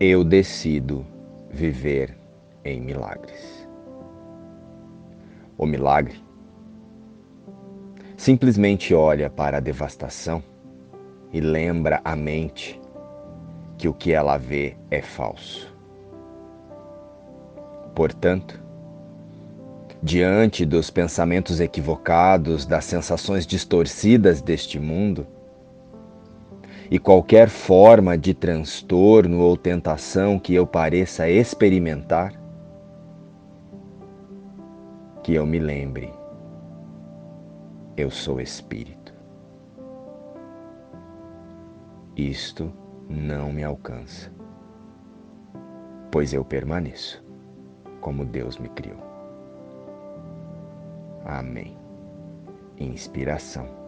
eu decido viver em milagres. O milagre simplesmente olha para a devastação e lembra a mente que o que ela vê é falso. Portanto, diante dos pensamentos equivocados, das sensações distorcidas deste mundo, e qualquer forma de transtorno ou tentação que eu pareça experimentar, que eu me lembre, eu sou espírito. Isto não me alcança, pois eu permaneço como Deus me criou. Amém. Inspiração.